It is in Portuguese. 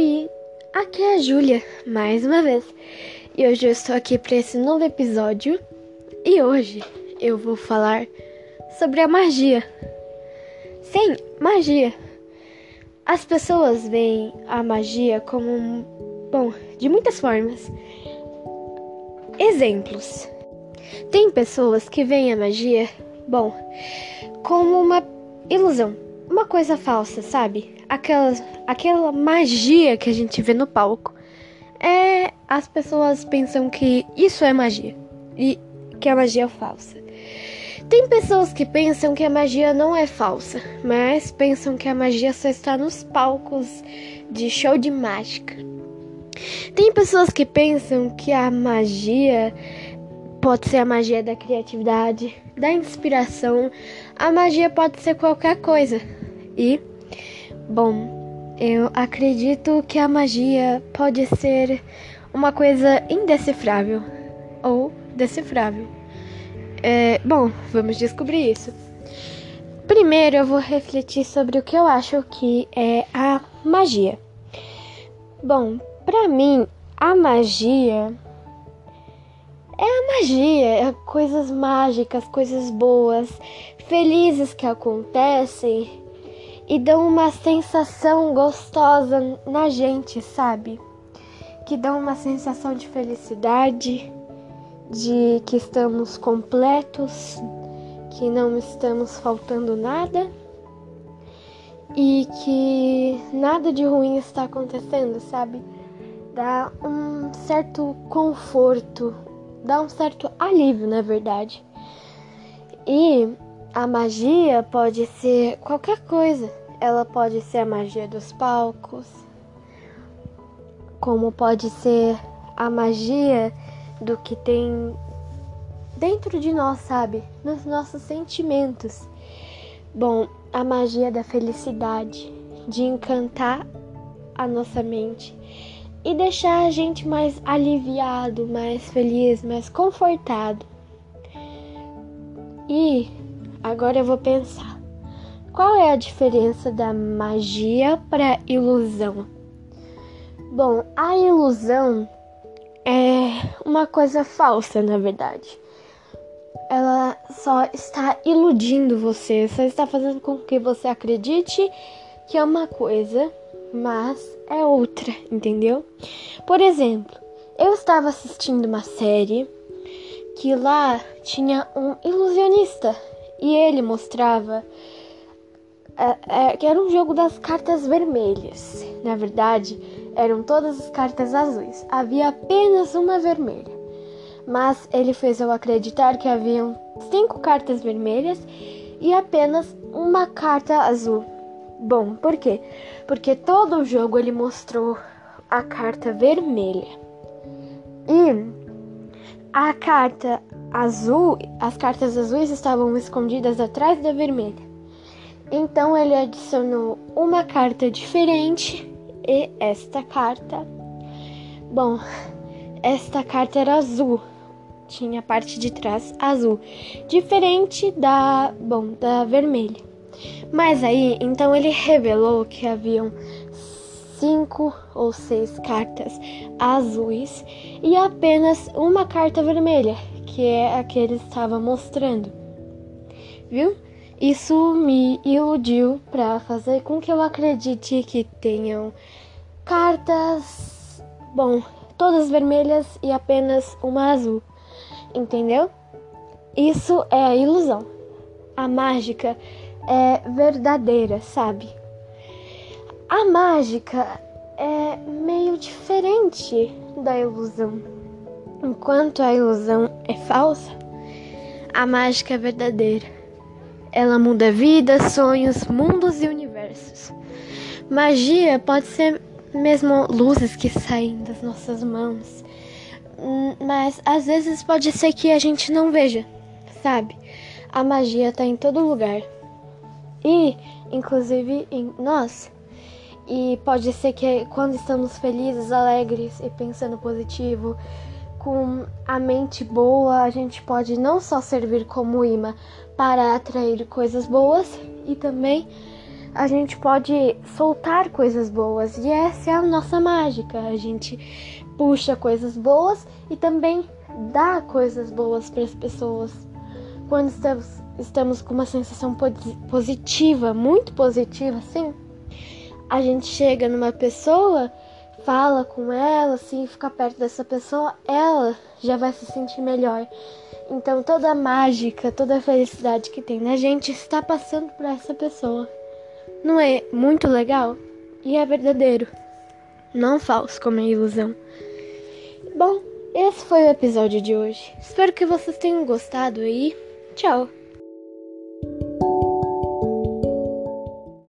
Oi, aqui é a Júlia, mais uma vez. E hoje eu estou aqui para esse novo episódio. E hoje eu vou falar sobre a magia. Sim, magia. As pessoas veem a magia como um. Bom, de muitas formas. Exemplos. Tem pessoas que veem a magia, bom, como uma ilusão, uma coisa falsa, sabe? Aquela, aquela magia que a gente vê no palco. É, as pessoas pensam que isso é magia e que a magia é falsa. Tem pessoas que pensam que a magia não é falsa, mas pensam que a magia só está nos palcos de show de mágica. Tem pessoas que pensam que a magia pode ser a magia da criatividade, da inspiração. A magia pode ser qualquer coisa. E, bom, eu acredito que a magia pode ser uma coisa indecifrável ou decifrável. É, bom, vamos descobrir isso. Primeiro eu vou refletir sobre o que eu acho que é a magia. Bom, para mim, a magia é a magia, é coisas mágicas, coisas boas, felizes que acontecem e dão uma sensação gostosa na gente, sabe? Que dão uma sensação de felicidade, de que estamos completos, que não estamos faltando nada e que nada de ruim está acontecendo, sabe? Dá um certo conforto, dá um certo alívio, na verdade. A magia pode ser qualquer coisa. Ela pode ser a magia dos palcos, como pode ser a magia do que tem dentro de nós, sabe? Nos nossos sentimentos. Bom, a magia da felicidade, de encantar a nossa mente e deixar a gente mais aliviado, mais feliz, mais confortado. E agora eu vou pensar: qual é a diferença da magia para ilusão? Bom, a ilusão é uma coisa falsa, na verdade. Ela só está iludindo você, só está fazendo com que você acredite que é uma coisa mas é outra, entendeu? Por exemplo, eu estava assistindo uma série que lá tinha um ilusionista e ele mostrava é, é, que era um jogo das cartas vermelhas. Na verdade, eram todas as cartas azuis. Havia apenas uma vermelha. Mas ele fez eu acreditar que haviam cinco cartas vermelhas e apenas uma carta azul. Bom, por quê? Porque todo o jogo ele mostrou a carta vermelha. E a carta azul, as cartas azuis estavam escondidas atrás da vermelha. Então ele adicionou uma carta diferente e esta carta. Bom, esta carta era azul. Tinha a parte de trás azul, diferente da, bom, da vermelha. Mas aí, então ele revelou que haviam cinco ou seis cartas azuis e apenas uma carta vermelha, que é a que ele estava mostrando. Viu? Isso me iludiu para fazer com que eu acredite que tenham cartas, bom, todas vermelhas e apenas uma azul. Entendeu? Isso é a ilusão. A mágica é verdadeira, sabe? A mágica é meio diferente da ilusão. Enquanto a ilusão é falsa, a mágica é verdadeira. Ela muda vidas, sonhos, mundos e universos. Magia pode ser mesmo luzes que saem das nossas mãos, hum, mas às vezes pode ser que a gente não veja, sabe? A magia está em todo lugar e inclusive em nós. E pode ser que quando estamos felizes, alegres e pensando positivo, com a mente boa, a gente pode não só servir como imã para atrair coisas boas e também a gente pode soltar coisas boas e essa é a nossa mágica. A gente puxa coisas boas e também dá coisas boas para as pessoas. Quando estamos, estamos com uma sensação positiva, muito positiva, assim, a gente chega numa pessoa, fala com ela, assim, fica perto dessa pessoa, ela já vai se sentir melhor. Então toda a mágica, toda a felicidade que tem na gente está passando por essa pessoa. Não é muito legal? E é verdadeiro. Não falso como é ilusão. Bom, esse foi o episódio de hoje. Espero que vocês tenham gostado e tchau!